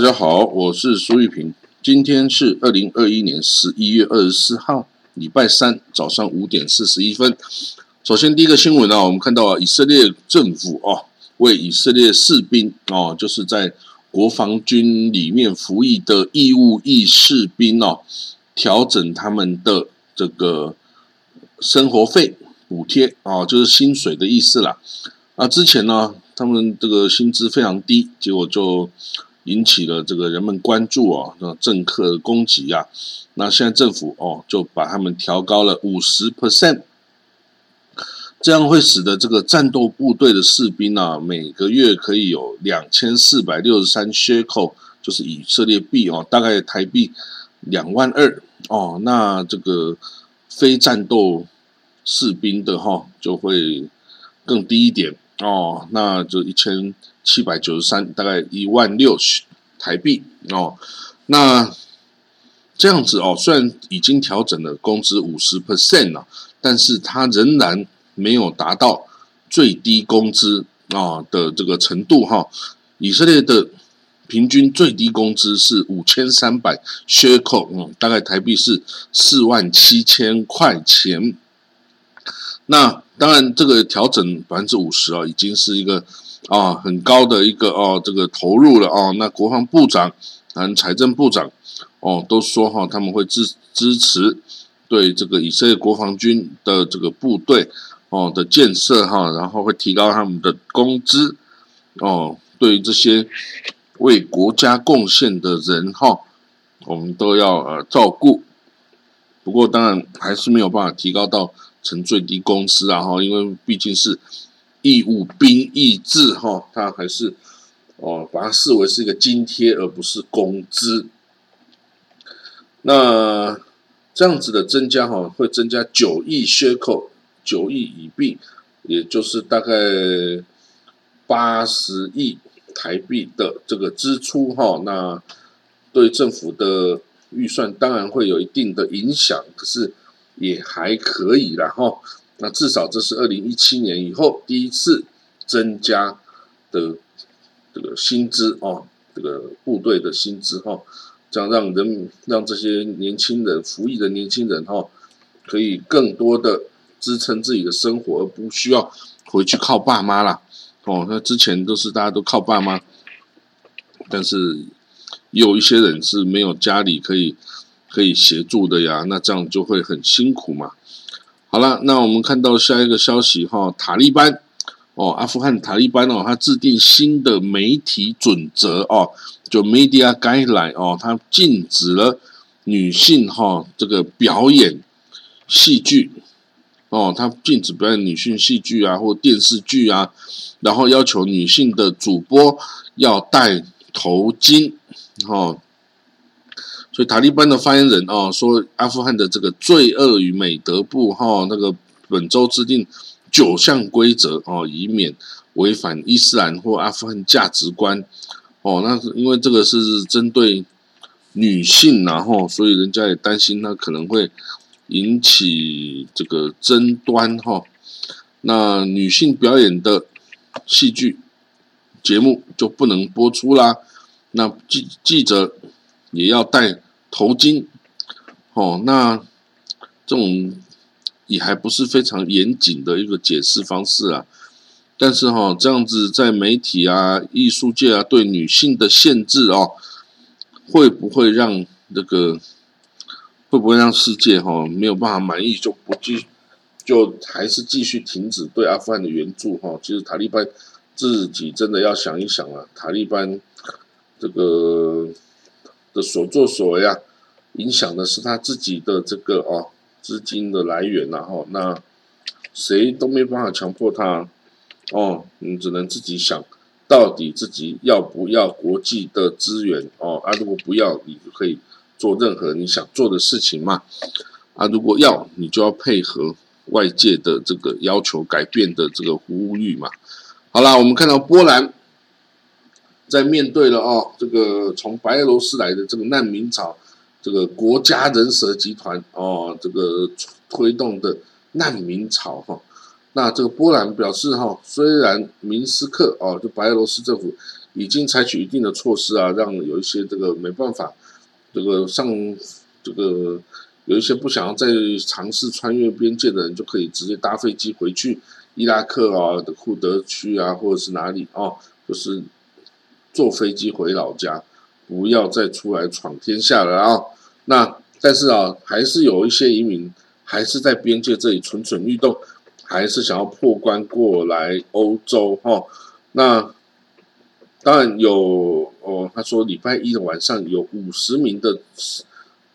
大家好，我是苏玉平。今天是二零二一年十一月二十四号，礼拜三早上五点四十一分。首先，第一个新闻啊，我们看到以色列政府哦，为以色列士兵哦，就是在国防军里面服役的义务役士兵哦，调整他们的这个生活费补贴哦，就是薪水的意思啦。啊，之前呢，他们这个薪资非常低，结果就引起了这个人们关注哦，那政客的攻击啊。那现在政府哦，就把他们调高了五十 percent，这样会使得这个战斗部队的士兵啊，每个月可以有两千四百六十三 shekel，就是以色列币哦，大概台币两万二哦。那这个非战斗士兵的哈，就会更低一点。哦，那就一千七百九十三，大概一万六台币哦。那这样子哦，虽然已经调整了工资五十 percent 了，但是它仍然没有达到最低工资啊的这个程度哈。以色列的平均最低工资是五千三百削扣，嗯，大概台币是四万七千块钱。那当然，这个调整百分之五十啊，已经是一个啊很高的一个哦这个投入了哦。那国防部长、和财政部长哦都说哈，他们会支支持对这个以色列国防军的这个部队哦的建设哈，然后会提高他们的工资哦。对于这些为国家贡献的人哈，我们都要呃照顾。不过当然还是没有办法提高到。成最低工资啊哈，因为毕竟是义务兵役制哈，它还是哦把它视为是一个津贴而不是工资。那这样子的增加哈，会增加九亿缺口，九亿以币，也就是大概八十亿台币的这个支出哈。那对政府的预算当然会有一定的影响，可是。也还可以啦哈，那至少这是二零一七年以后第一次增加的这个薪资哦，这个部队的薪资哈，这样让人让这些年轻人服役的年轻人哈，可以更多的支撑自己的生活，而不需要回去靠爸妈啦。哦。那之前都是大家都靠爸妈，但是有一些人是没有家里可以。可以协助的呀，那这样就会很辛苦嘛。好了，那我们看到下一个消息哈，塔利班哦，阿富汗塔利班哦，他制定新的媒体准则哦，就 Media Guideline 哦，他禁止了女性哈这个表演戏剧哦，他禁止表演女性戏剧啊或电视剧啊，然后要求女性的主播要戴头巾哦。所以塔利班的发言人哦说，阿富汗的这个罪恶与美德部哈那个本周制定九项规则哦，以免违反伊斯兰或阿富汗价值观哦。那因为这个是针对女性然后，所以人家也担心那可能会引起这个争端哈。那女性表演的戏剧节目就不能播出啦。那记记者。也要戴头巾，哦，那这种也还不是非常严谨的一个解释方式啊。但是哈，这样子在媒体啊、艺术界啊对女性的限制哦，会不会让那个会不会让世界哈没有办法满意，就不继就还是继续停止对阿富汗的援助哈？其实塔利班自己真的要想一想啊，塔利班这个。的所作所为啊，影响的是他自己的这个哦资金的来源，然后那谁都没办法强迫他哦，你只能自己想到底自己要不要国际的资源哦啊，如果不要，你就可以做任何你想做的事情嘛啊，如果要，你就要配合外界的这个要求改变的这个呼吁嘛。好啦，我们看到波兰。在面对了哦，这个从白俄罗斯来的这个难民潮，这个国家人蛇集团哦，这个推动的难民潮哈，那这个波兰表示哈，虽然明斯克哦，就白俄罗斯政府已经采取一定的措施啊，让有一些这个没办法，这个上这个有一些不想要再尝试穿越边界的人，就可以直接搭飞机回去伊拉克啊的库德区啊，或者是哪里哦，就是坐飞机回老家，不要再出来闯天下了啊。那但是啊，还是有一些移民还是在边界这里蠢蠢欲动，还是想要破关过来欧洲哈。那当然有哦，他说礼拜一的晚上有五十名的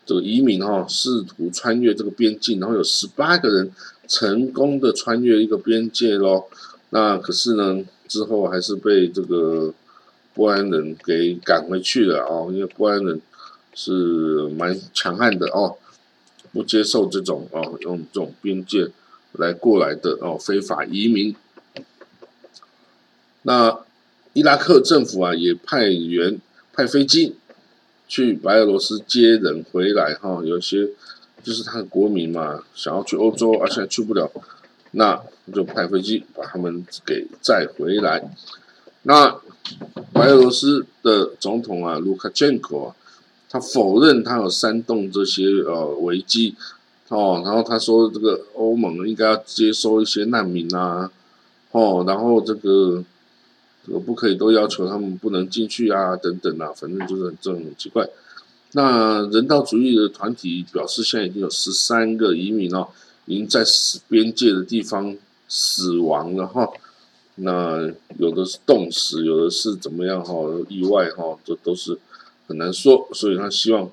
这个移民哈，试图穿越这个边境，然后有十八个人成功的穿越一个边界咯。那可是呢，之后还是被这个波安人给赶回去了哦，因为波安人是蛮强悍的哦，不接受这种哦用这种边界来过来的哦非法移民。那。伊拉克政府啊，也派员派飞机去白俄罗斯接人回来哈。有些就是他的国民嘛，想要去欧洲，而且还去不了，那就派飞机把他们给载回来。那白俄罗斯的总统啊，卢卡申科啊，他否认他有煽动这些呃危机哦，然后他说这个欧盟应该要接收一些难民啊，哦，然后这个。这个不可以都要求他们不能进去啊，等等啊，反正就是这种奇怪。那人道主义的团体表示，现在已经有十三个移民哦，已经在死边界的地方死亡了哈。那有的是冻死，有的是怎么样哈？意外哈，这都是很难说。所以他希望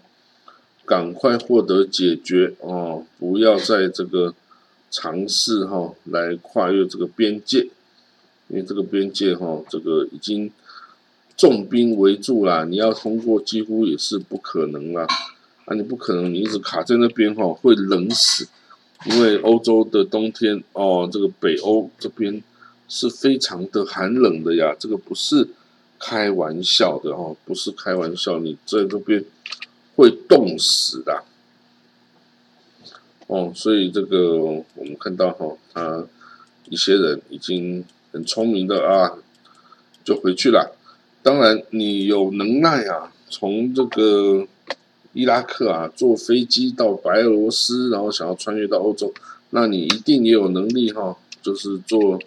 赶快获得解决哦，不要在这个尝试哈来跨越这个边界。因为这个边界哈，这个已经重兵围住了，你要通过几乎也是不可能了。啊，你不可能，你一直卡在那边哈，会冷死。因为欧洲的冬天哦，这个北欧这边是非常的寒冷的呀，这个不是开玩笑的哦，不是开玩笑，你在这边会冻死的。哦，所以这个我们看到哈，他一些人已经。很聪明的啊，就回去了。当然，你有能耐啊，从这个伊拉克啊坐飞机到白俄罗斯，然后想要穿越到欧洲，那你一定也有能力哈，就是坐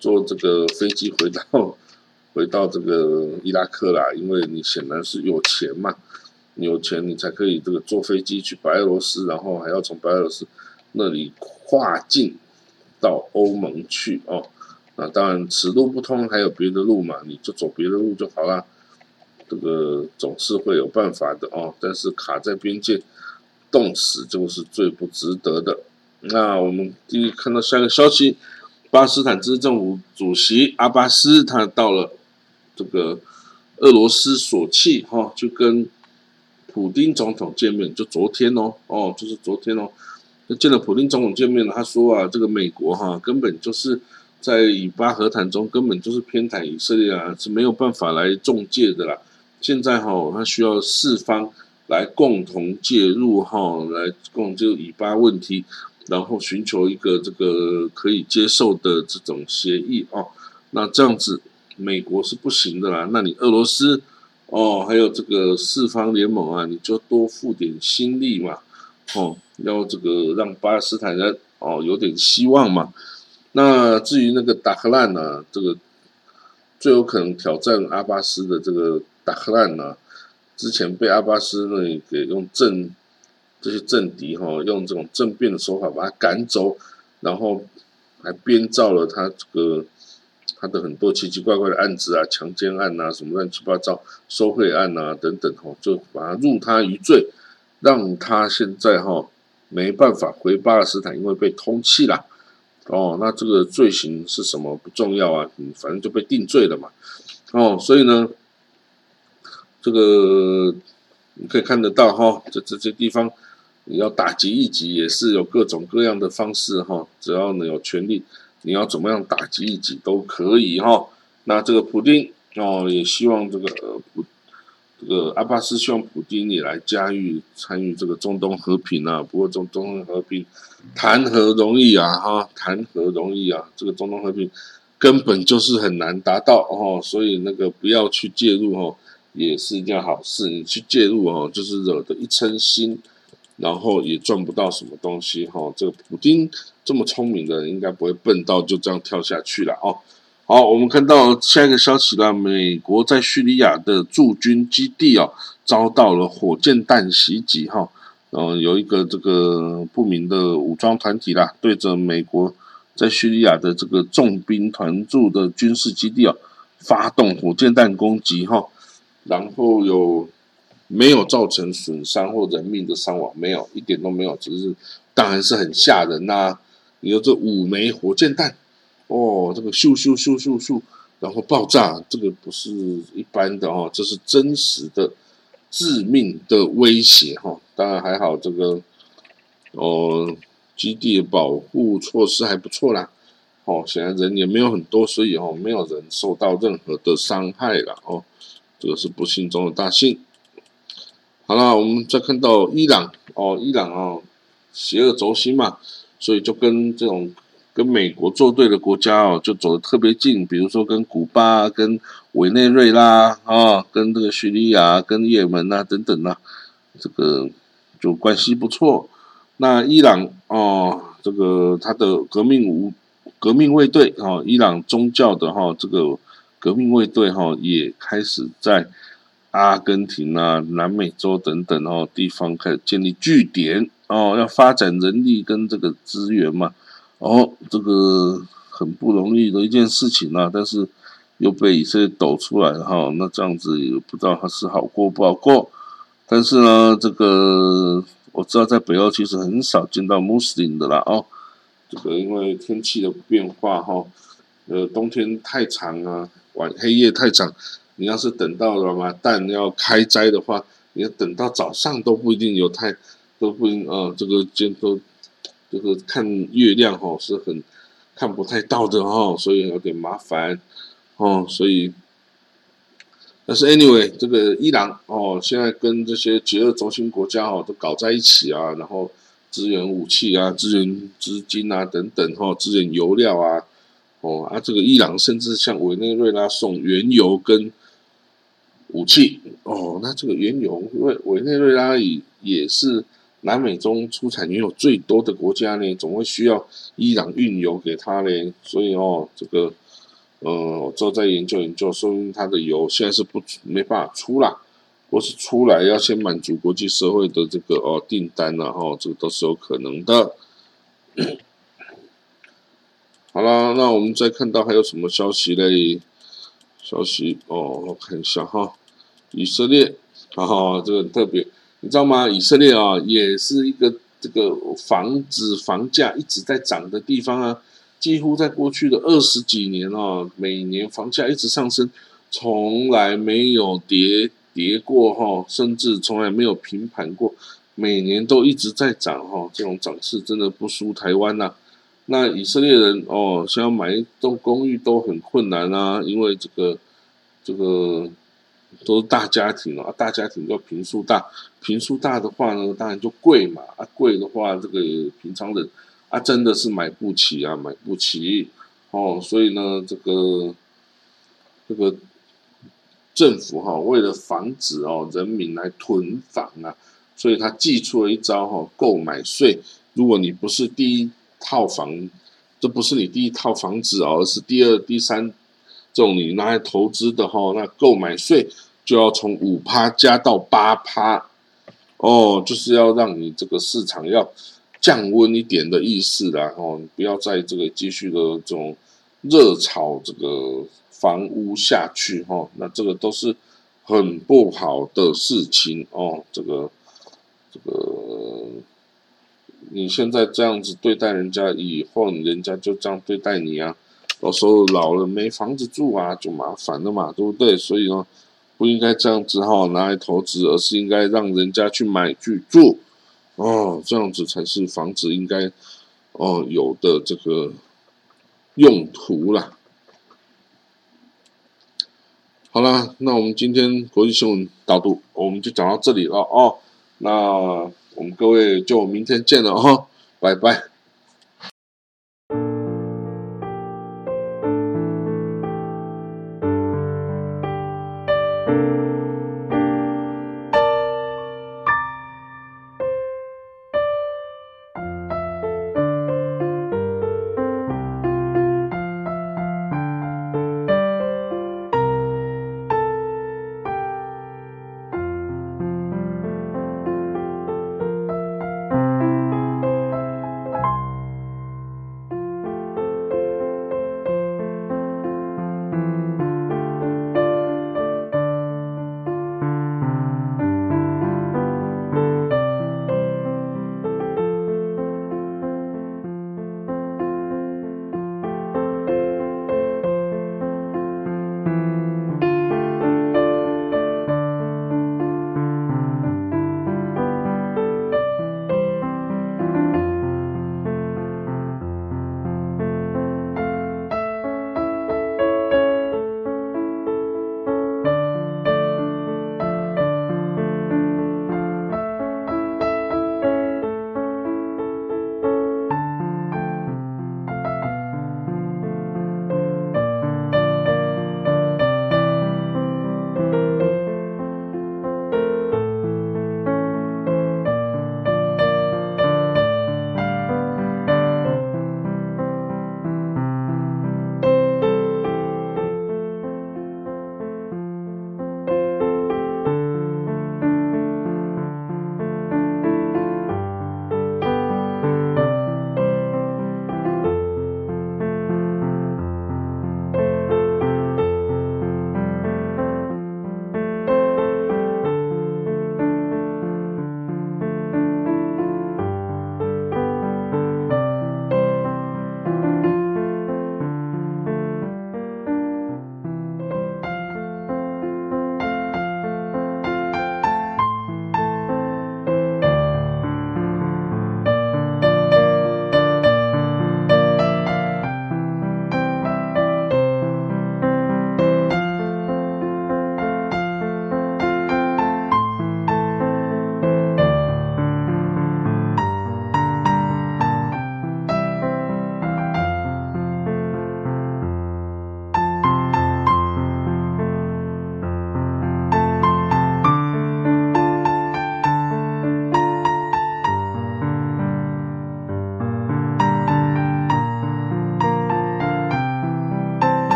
坐这个飞机回到 回到这个伊拉克啦。因为你显然是有钱嘛，你有钱你才可以这个坐飞机去白俄罗斯，然后还要从白俄罗斯那里跨境到欧盟去哦。那当然，此路不通，还有别的路嘛？你就走别的路就好了。这个总是会有办法的哦。但是卡在边界，冻死就是最不值得的。那我们第一看到下一个消息，巴斯坦自治政府主席阿巴斯他到了这个俄罗斯索契哈，就跟普丁总统见面，就昨天哦，哦，就是昨天哦，见了普丁总统见面了。他说啊，这个美国哈根本就是。在以巴和谈中，根本就是偏袒以色列啊，是没有办法来中介的啦。现在哈，他需要四方来共同介入哈，来共就以巴问题，然后寻求一个这个可以接受的这种协议哦。那这样子，美国是不行的啦。那你俄罗斯哦，还有这个四方联盟啊，你就多付点心力嘛，哦，要这个让巴勒斯坦人哦有点希望嘛。那至于那个达克兰呢？这个最有可能挑战阿巴斯的这个达克兰呢，之前被阿巴斯那给用政这些政敌哈，用这种政变的手法把他赶走，然后还编造了他这个他的很多奇奇怪怪的案子啊，强奸案啊，什么乱七八糟收贿案啊等等哈，就把他入他于罪，让他现在哈没办法回巴勒斯坦，因为被通缉了。哦，那这个罪行是什么不重要啊，嗯，反正就被定罪了嘛。哦，所以呢，这个你可以看得到哈，这这些地方你要打击异己也是有各种各样的方式哈，只要你有权利，你要怎么样打击异己都可以哈。那这个普丁哦，也希望这个普。这个阿巴斯希望普京也来加入参与这个中东和平啊，不过中中东和平谈何容易啊哈，谈何容易啊！这个中东和平根本就是很难达到哦，所以那个不要去介入哦，也是一件好事。你去介入哦，就是惹得一身腥，然后也赚不到什么东西哈。这个普京这么聪明的人，应该不会笨到就这样跳下去了哦。好，我们看到下一个消息了，美国在叙利亚的驻军基地哦，遭到了火箭弹袭击哈。嗯，有一个这个不明的武装团体啦，对着美国。在叙利亚的这个重兵团驻的军事基地啊，发动火箭弹攻击哈，然后有没有造成损伤或人命的伤亡？没有，一点都没有，只是当然是很吓人呐。你说这五枚火箭弹，哦，这个咻咻咻咻咻，然后爆炸，这个不是一般的哦，这是真实的致命的威胁哈。当然还好，这个哦。基地保护措施还不错啦，哦，显然人也没有很多，所以哦，没有人受到任何的伤害了哦，这个是不幸中的大幸。好了，我们再看到伊朗哦，伊朗哦，邪恶轴心嘛，所以就跟这种跟美国作对的国家哦，就走得特别近，比如说跟古巴、跟委内瑞拉啊，跟这个叙利亚、跟也门啊等等啊，这个就关系不错。那伊朗哦，这个他的革命无革命卫队哦，伊朗宗教的哈这个革命卫队哈也开始在阿根廷啊、南美洲等等哦地方开始建立据点哦，要发展人力跟这个资源嘛，哦，这个很不容易的一件事情啊，但是又被以色列抖出来哈，那这样子也不知道他是好过不好过，但是呢，这个。我知道在北欧其实很少见到穆斯林的啦哦，这个因为天气的变化哈，呃冬天太长啊，晚黑夜太长，你要是等到了嘛蛋要开斋的话，你要等到早上都不一定有太都不一呃这个就都这个看月亮哈是很看不太到的哈，所以有点麻烦哦，所以。但是 anyway，这个伊朗哦，现在跟这些极恶轴心国家哦都搞在一起啊，然后支援武器啊，支援资金啊等等哈，支援油料啊，哦啊，这个伊朗甚至向委内瑞拉送原油跟武器哦，那这个原油，因为委内瑞拉也也是南美中出产原油最多的国家呢，总会需要伊朗运油给他呢，所以哦，这个。嗯，我之后再研究研究，说明它的油现在是不没办法出啦，或是出来要先满足国际社会的这个哦订单然后这个都是有可能的。好啦，那我们再看到还有什么消息嘞？消息哦，我看一下哈，以色列，哈，这个很特别，你知道吗？以色列啊，也是一个这个房子房价一直在涨的地方啊。几乎在过去的二十几年哦，每年房价一直上升，从来没有跌跌过哈，甚至从来没有平盘过，每年都一直在涨哈，这种涨势真的不输台湾呐。那以色列人哦，想要买一栋公寓都很困难啊，因为这个这个都是大家庭啊，大家庭要平数大，平数大的话呢，当然就贵嘛，啊贵的话，这个平常人。啊，真的是买不起啊，买不起哦，所以呢，这个这个政府哈，为了防止哦人民来囤房啊，所以他寄出了一招哈，购买税。如果你不是第一套房，这不是你第一套房子哦，而是第二、第三这种你拿来投资的哈，那购买税就要从五趴加到八趴哦，就是要让你这个市场要。降温一点的意思啦，哦，不要在这个继续的这种热炒这个房屋下去，哈，那这个都是很不好的事情哦。这个这个，你现在这样子对待人家，以后人家就这样对待你啊。到时候老了没房子住啊，就麻烦了嘛，对不对？所以呢，不应该这样子哈拿来投资，而是应该让人家去买去住。哦，这样子才是房子应该哦有的这个用途啦。好了，那我们今天国际新闻导读我们就讲到这里了哦。那我们各位就明天见了哦，拜拜。